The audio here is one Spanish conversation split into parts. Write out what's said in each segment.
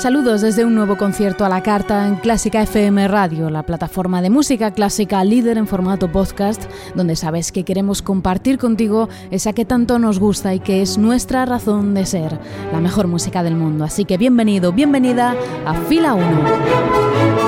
Saludos desde un nuevo concierto a la carta en Clásica FM Radio, la plataforma de música clásica líder en formato podcast, donde sabes que queremos compartir contigo esa que tanto nos gusta y que es nuestra razón de ser, la mejor música del mundo. Así que bienvenido, bienvenida a Fila 1.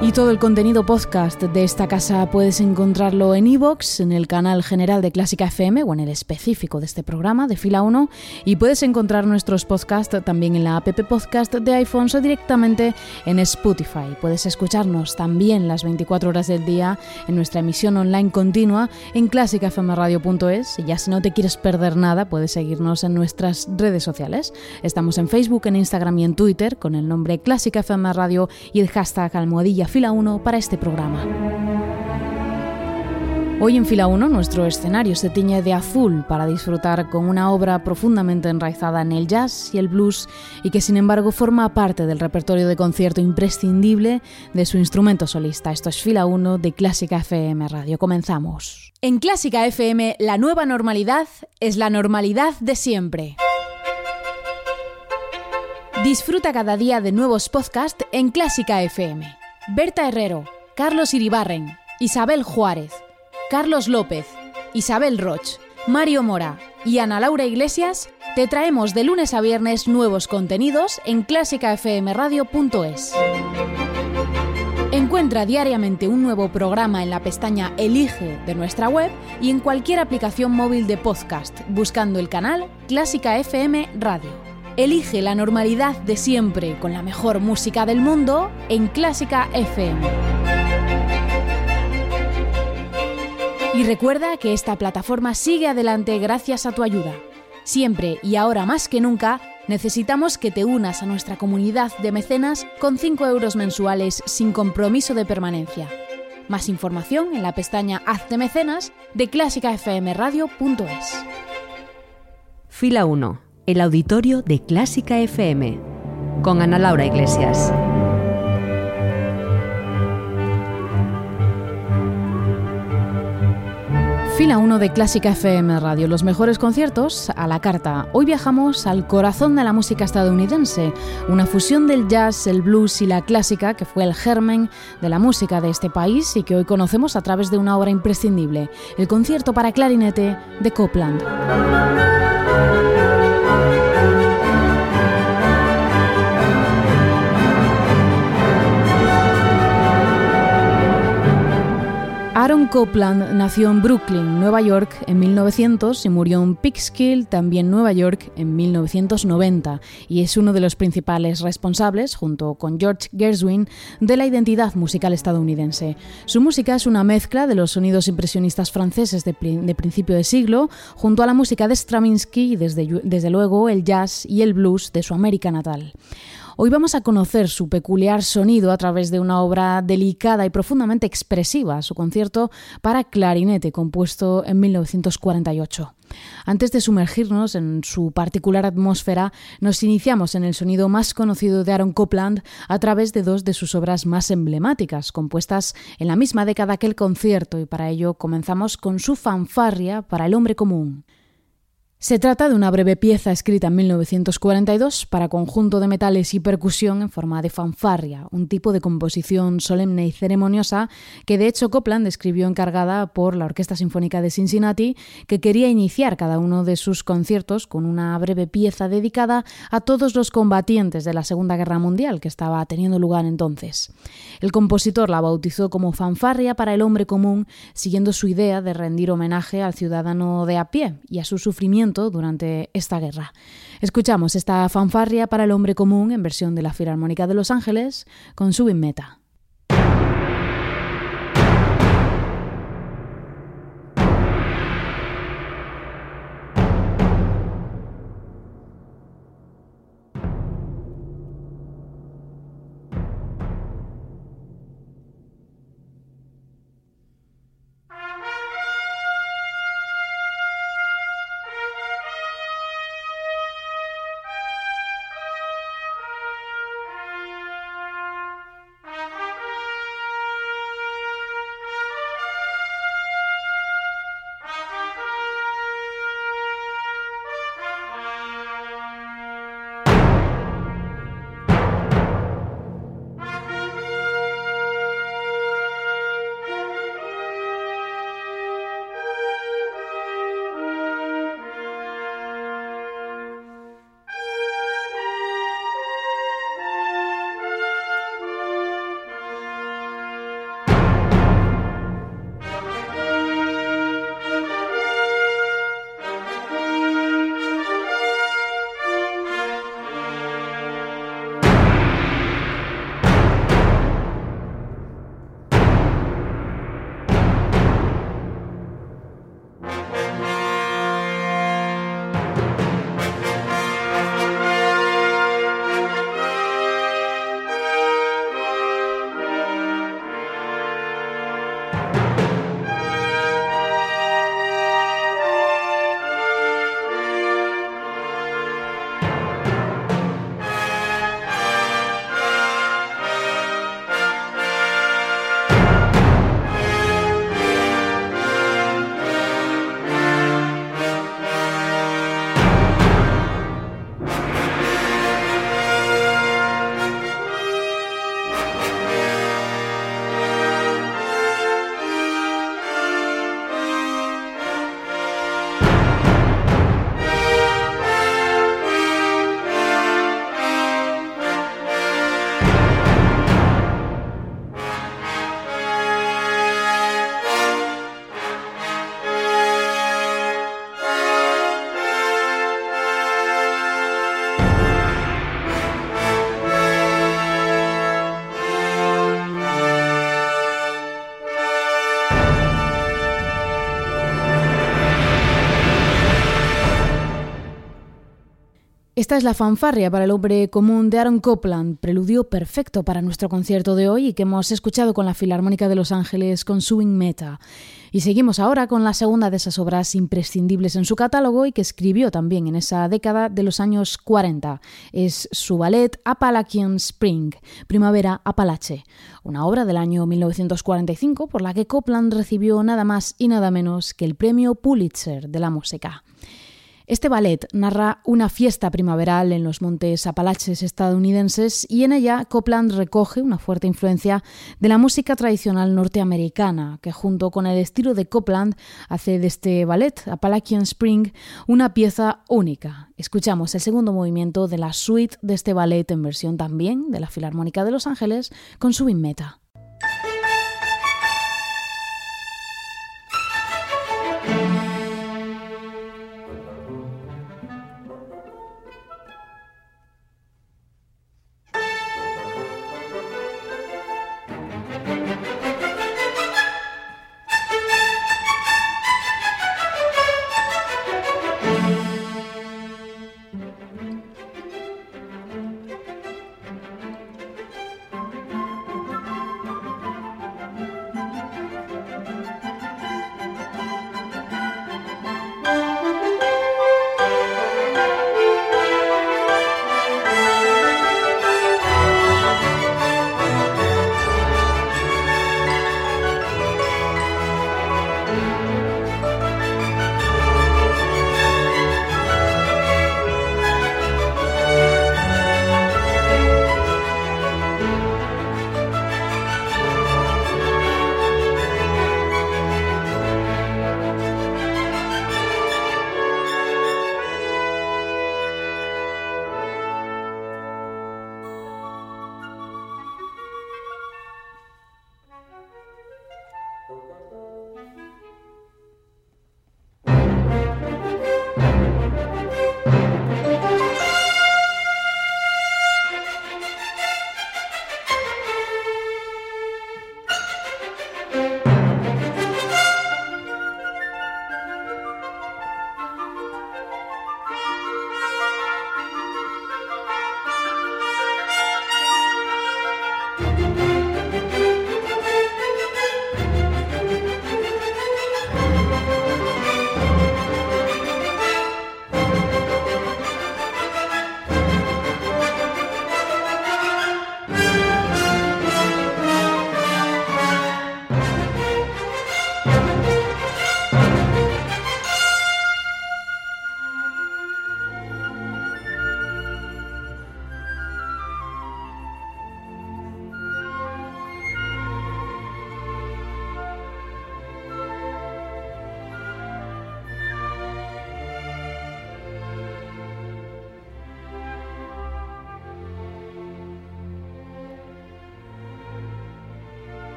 Y todo el contenido podcast de esta casa puedes encontrarlo en iVoox, en el canal general de Clásica FM o en el específico de este programa de Fila 1 y puedes encontrar nuestros podcasts también en la app podcast de iPhone o directamente en Spotify. Puedes escucharnos también las 24 horas del día en nuestra emisión online continua en clásicafmradio.es y ya si no te quieres perder nada puedes seguirnos en nuestras redes sociales. Estamos en Facebook, en Instagram y en Twitter con el nombre Clásica FM Radio y el hashtag almohadilla Fila 1 para este programa. Hoy en Fila 1 nuestro escenario se tiñe de azul para disfrutar con una obra profundamente enraizada en el jazz y el blues y que sin embargo forma parte del repertorio de concierto imprescindible de su instrumento solista. Esto es Fila 1 de Clásica FM Radio. Comenzamos. En Clásica FM la nueva normalidad es la normalidad de siempre. Disfruta cada día de nuevos podcasts en Clásica FM. Berta Herrero, Carlos Iribarren, Isabel Juárez, Carlos López, Isabel Roch, Mario Mora y Ana Laura Iglesias te traemos de lunes a viernes nuevos contenidos en clásicafmradio.es. Encuentra diariamente un nuevo programa en la pestaña Elige de nuestra web y en cualquier aplicación móvil de podcast buscando el canal Clásica FM Radio. Elige la normalidad de siempre con la mejor música del mundo en Clásica FM. Y recuerda que esta plataforma sigue adelante gracias a tu ayuda. Siempre y ahora más que nunca, necesitamos que te unas a nuestra comunidad de mecenas con 5 euros mensuales sin compromiso de permanencia. Más información en la pestaña Hazte mecenas de clásicafmradio.es. Fila 1 el auditorio de Clásica FM, con Ana Laura Iglesias. Fila 1 de Clásica FM Radio, los mejores conciertos a la carta. Hoy viajamos al corazón de la música estadounidense, una fusión del jazz, el blues y la clásica que fue el germen de la música de este país y que hoy conocemos a través de una obra imprescindible, el concierto para clarinete de Copland. Aaron Copland nació en Brooklyn, Nueva York, en 1900 y murió en Peekskill, también Nueva York, en 1990, y es uno de los principales responsables, junto con George Gershwin, de la identidad musical estadounidense. Su música es una mezcla de los sonidos impresionistas franceses de, principio de siglo, junto a la música de Stravinsky y desde luego el jazz y el blues de su América natal. Hoy vamos a conocer su peculiar sonido a través de una obra delicada y profundamente expresiva, su concierto para clarinete, compuesto en 1948. Antes de sumergirnos en su particular atmósfera, nos iniciamos en el sonido más conocido de Aaron Copland a través de dos de sus obras más emblemáticas, compuestas en la misma década que el concierto, y para ello comenzamos con su fanfarria para el hombre común. Se trata de una breve pieza escrita en 1942 para conjunto de metales y percusión en forma de fanfarria, un tipo de composición solemne y ceremoniosa que de hecho Copland escribió encargada por la Orquesta Sinfónica de Cincinnati, que quería iniciar cada uno de sus conciertos con una breve pieza dedicada a todos los combatientes de la Segunda Guerra Mundial que estaba teniendo lugar entonces. El compositor la bautizó como fanfarria para el hombre común, siguiendo su idea de rendir homenaje al ciudadano de a pie y a su sufrimiento durante esta guerra. Escuchamos esta fanfarria para el hombre común en versión de la Filarmónica de Los Ángeles con su Meta. Esta es la fanfarria para el hombre común de Aaron Copland, preludio perfecto para nuestro concierto de hoy y que hemos escuchado con la Filarmónica de Los Ángeles con Swing Meta. Y seguimos ahora con la segunda de esas obras imprescindibles en su catálogo y que escribió también en esa década de los años 40. Es su ballet Appalachian Spring, Primavera Apalache, una obra del año 1945 por la que Copland recibió nada más y nada menos que el premio Pulitzer de la música. Este ballet narra una fiesta primaveral en los montes Apalaches estadounidenses y en ella Copland recoge una fuerte influencia de la música tradicional norteamericana, que junto con el estilo de Copland hace de este ballet, Appalachian Spring, una pieza única. Escuchamos el segundo movimiento de la suite de este ballet en versión también de la Filarmónica de Los Ángeles con su Meta.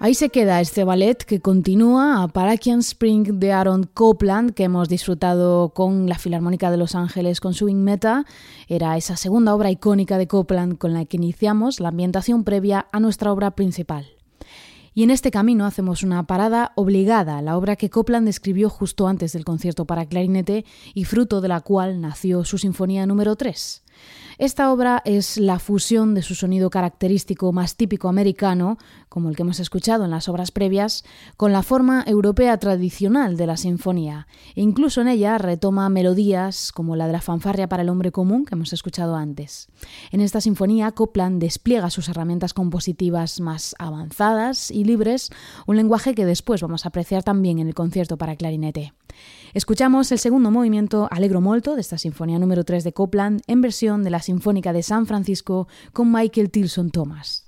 Ahí se queda este ballet que continúa a Parakian Spring de Aaron Copland, que hemos disfrutado con la Filarmónica de Los Ángeles con Swing Meta. Era esa segunda obra icónica de Copland con la que iniciamos la ambientación previa a nuestra obra principal. Y en este camino hacemos una parada obligada a la obra que Copland escribió justo antes del concierto para clarinete y fruto de la cual nació su Sinfonía número 3. Esta obra es la fusión de su sonido característico más típico americano, como el que hemos escuchado en las obras previas, con la forma europea tradicional de la sinfonía. E incluso en ella retoma melodías como la de la fanfarria para el hombre común que hemos escuchado antes. En esta sinfonía, Copland despliega sus herramientas compositivas más avanzadas y libres, un lenguaje que después vamos a apreciar también en el concierto para clarinete. Escuchamos el segundo movimiento Alegro Molto de esta sinfonía número 3 de Copland en versión de la Sinfónica de San Francisco con Michael Tilson Thomas.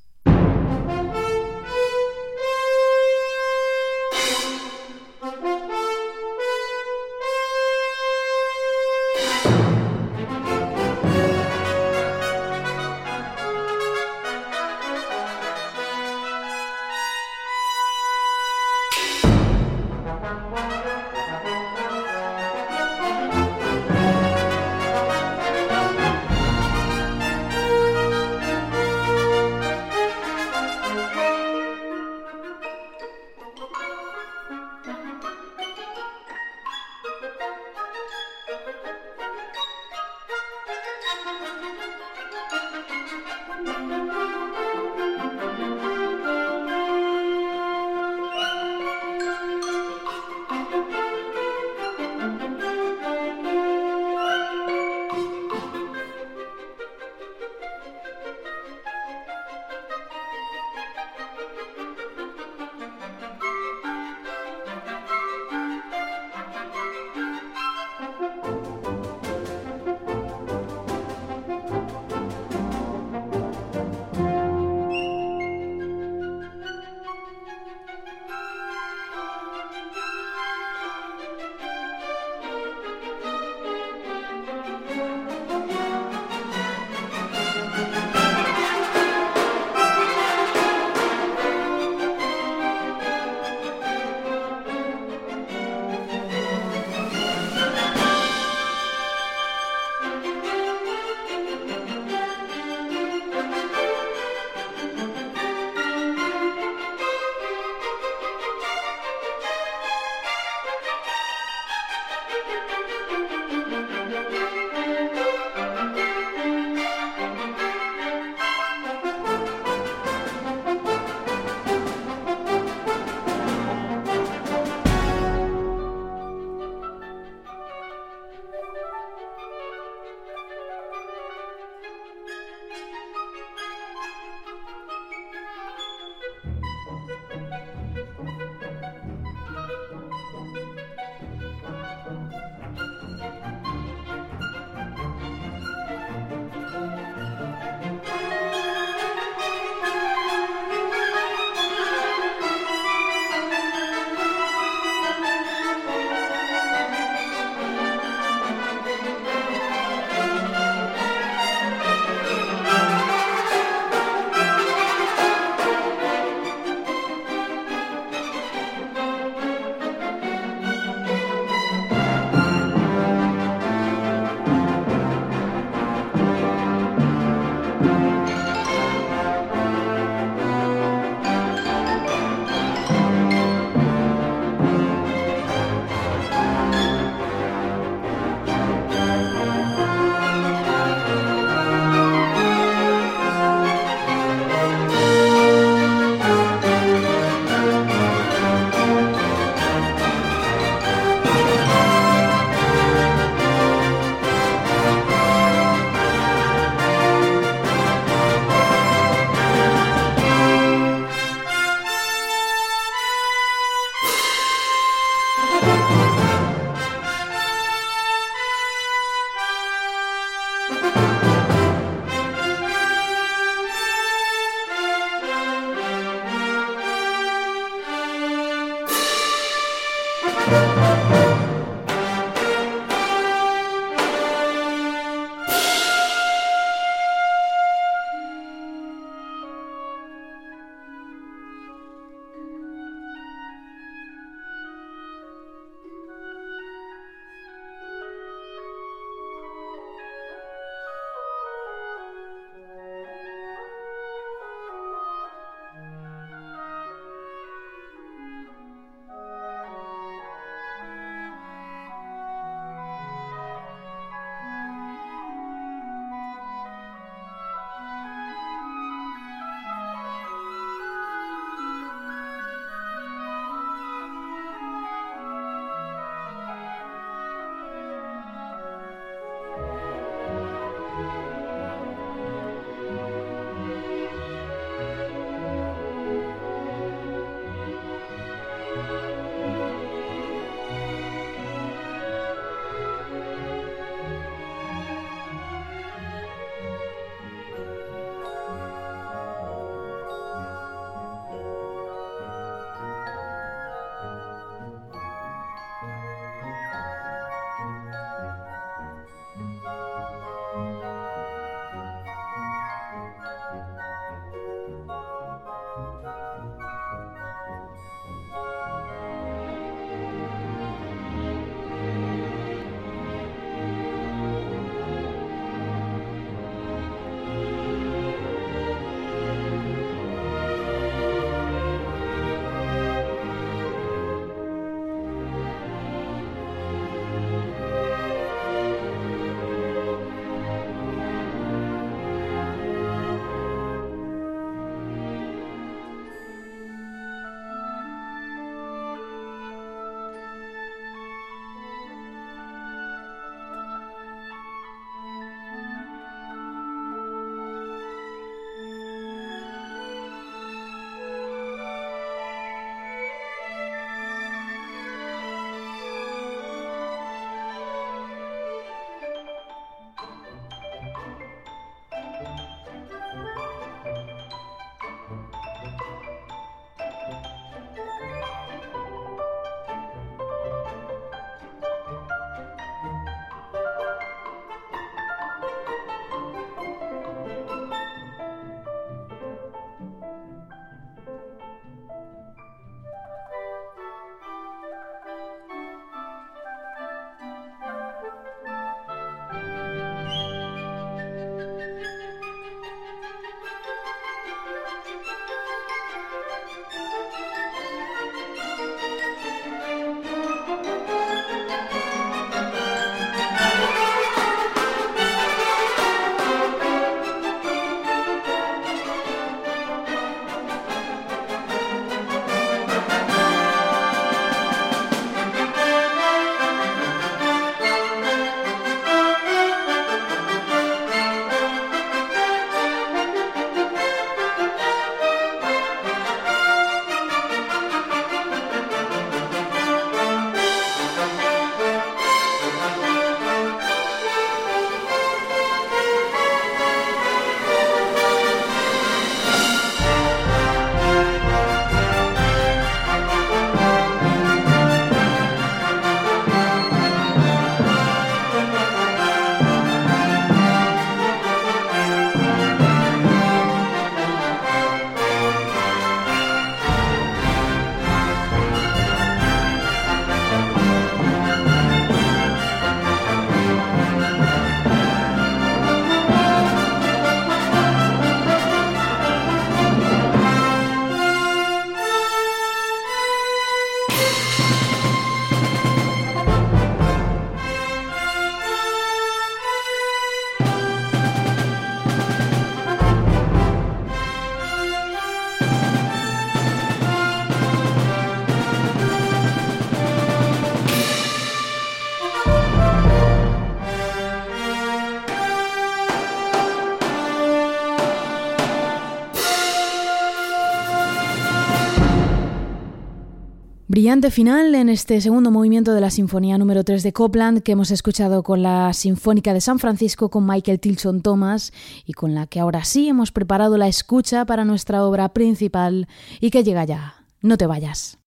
Final en este segundo movimiento de la Sinfonía número 3 de Copland que hemos escuchado con la Sinfónica de San Francisco con Michael Tilson Thomas y con la que ahora sí hemos preparado la escucha para nuestra obra principal y que llega ya. No te vayas.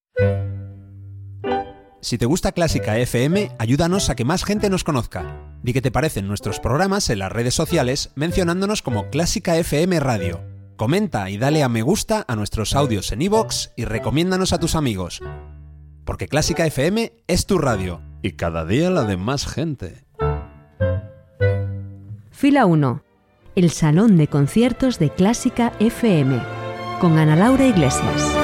Si te gusta Clásica FM, ayúdanos a que más gente nos conozca. Di qué te parecen nuestros programas en las redes sociales mencionándonos como Clásica FM Radio. Comenta y dale a me gusta a nuestros audios en iVoox y recomiéndanos a tus amigos porque Clásica FM es tu radio y cada día la de más gente. Fila 1. El Salón de Conciertos de Clásica FM con Ana Laura Iglesias.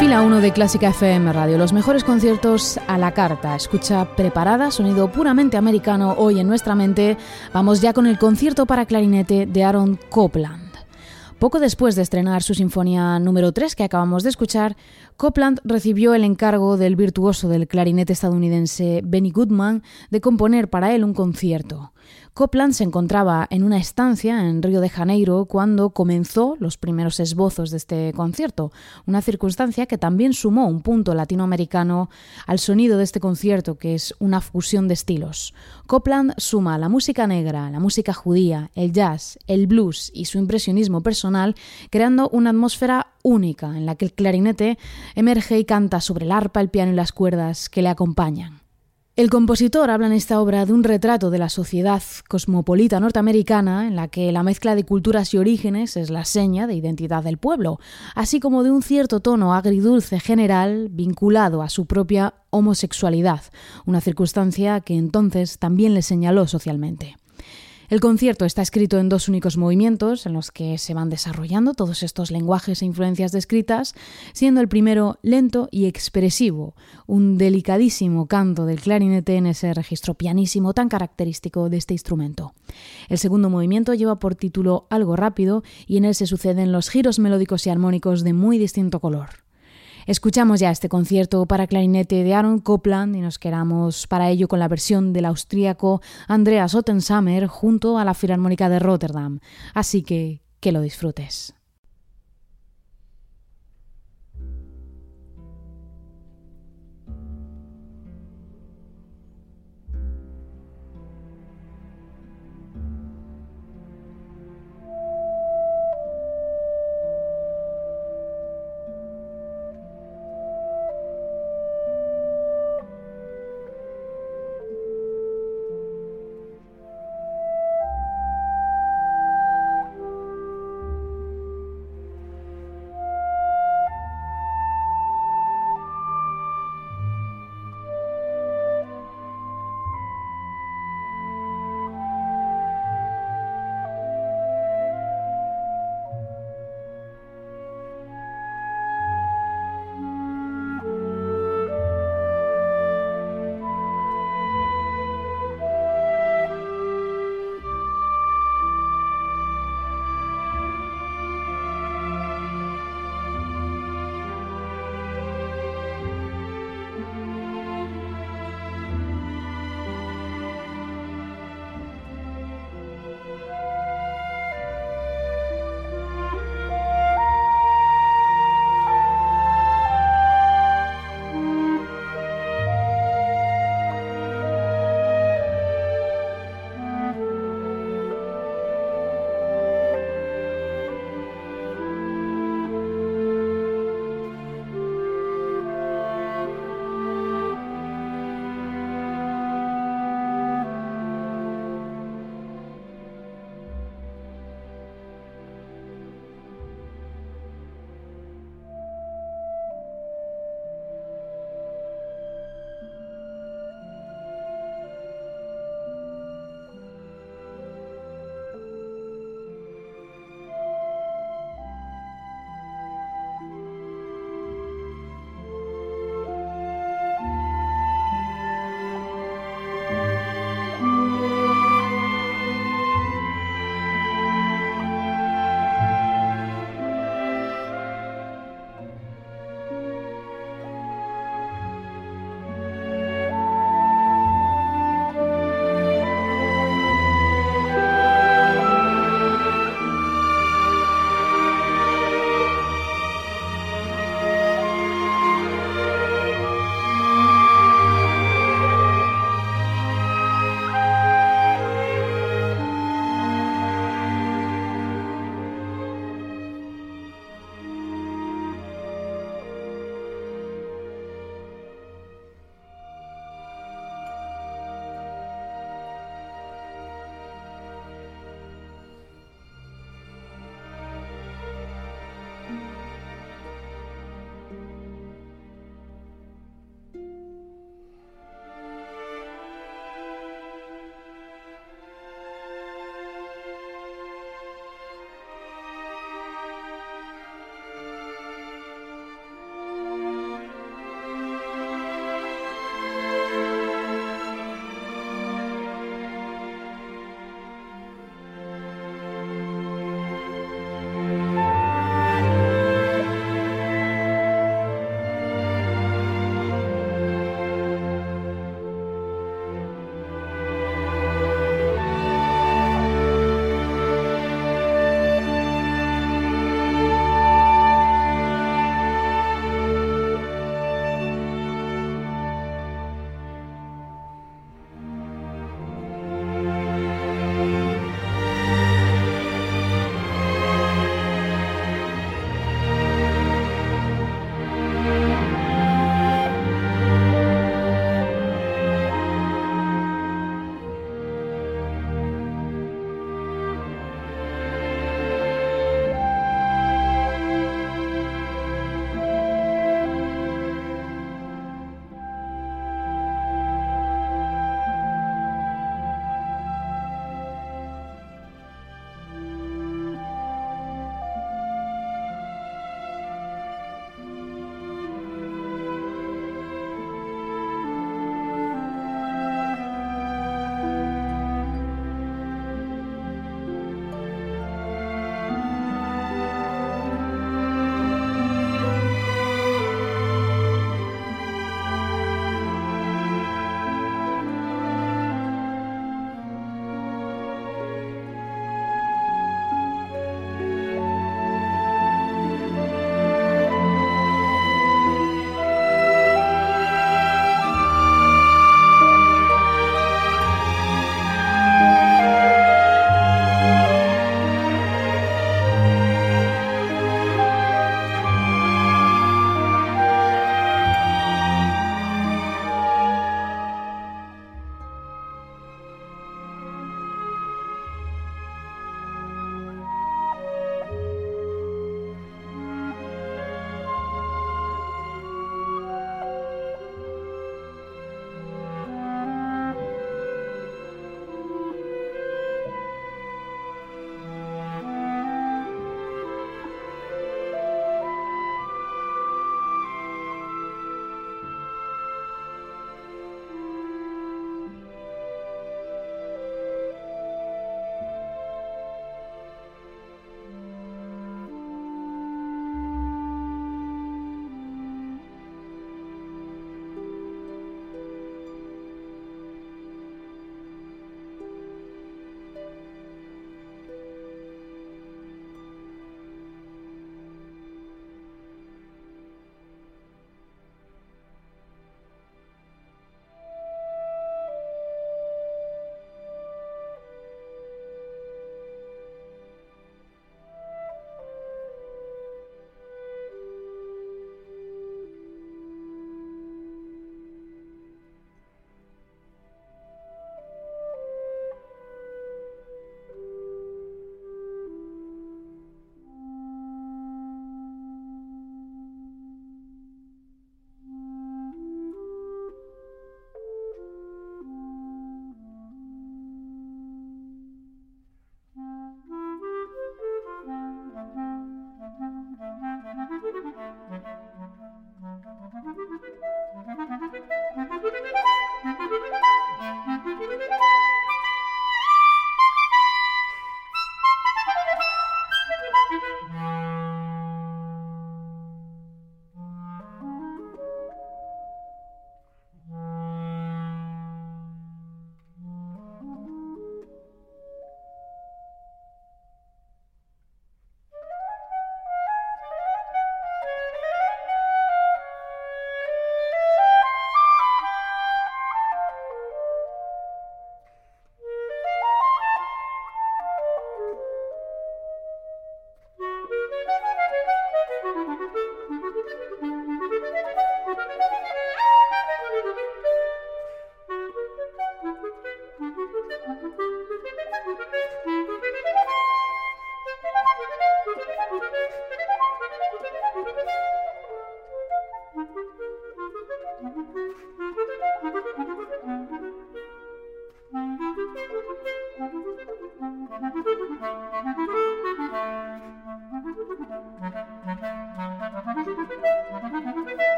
Fila 1 de Clásica FM Radio, los mejores conciertos a la carta. Escucha preparada, sonido puramente americano hoy en nuestra mente. Vamos ya con el concierto para clarinete de Aaron Copland. Poco después de estrenar su sinfonía número 3 que acabamos de escuchar, Copland recibió el encargo del virtuoso del clarinete estadounidense Benny Goodman de componer para él un concierto. Copland se encontraba en una estancia en Río de Janeiro cuando comenzó los primeros esbozos de este concierto, una circunstancia que también sumó un punto latinoamericano al sonido de este concierto, que es una fusión de estilos. Copland suma la música negra, la música judía, el jazz, el blues y su impresionismo personal, creando una atmósfera única en la que el clarinete emerge y canta sobre el arpa, el piano y las cuerdas que le acompañan. El compositor habla en esta obra de un retrato de la sociedad cosmopolita norteamericana en la que la mezcla de culturas y orígenes es la seña de identidad del pueblo, así como de un cierto tono agridulce general vinculado a su propia homosexualidad, una circunstancia que entonces también le señaló socialmente. El concierto está escrito en dos únicos movimientos en los que se van desarrollando todos estos lenguajes e influencias descritas, siendo el primero lento y expresivo, un delicadísimo canto del clarinete en ese registro pianísimo tan característico de este instrumento. El segundo movimiento lleva por título Algo rápido y en él se suceden los giros melódicos y armónicos de muy distinto color. Escuchamos ya este concierto para clarinete de Aaron Copland y nos quedamos para ello con la versión del austríaco Andreas Ottensamer junto a la Filarmónica de Rotterdam. Así que que lo disfrutes.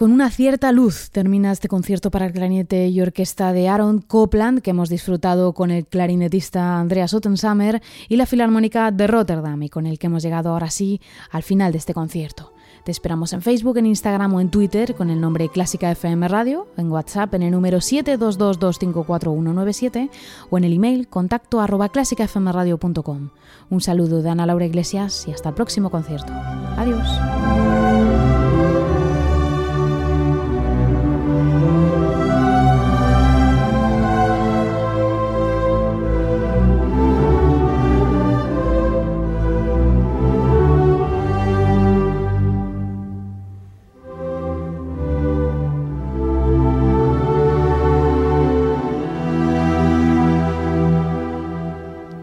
Con una cierta luz termina este concierto para clarinete y orquesta de Aaron Copland que hemos disfrutado con el clarinetista Andreas Ottensamer y la Filarmónica de Rotterdam y con el que hemos llegado ahora sí al final de este concierto. Te esperamos en Facebook, en Instagram o en Twitter con el nombre Clásica FM Radio, en WhatsApp en el número 722254197 o en el email contacto arroba clásicafmradio.com. Un saludo de Ana Laura Iglesias y hasta el próximo concierto. Adiós.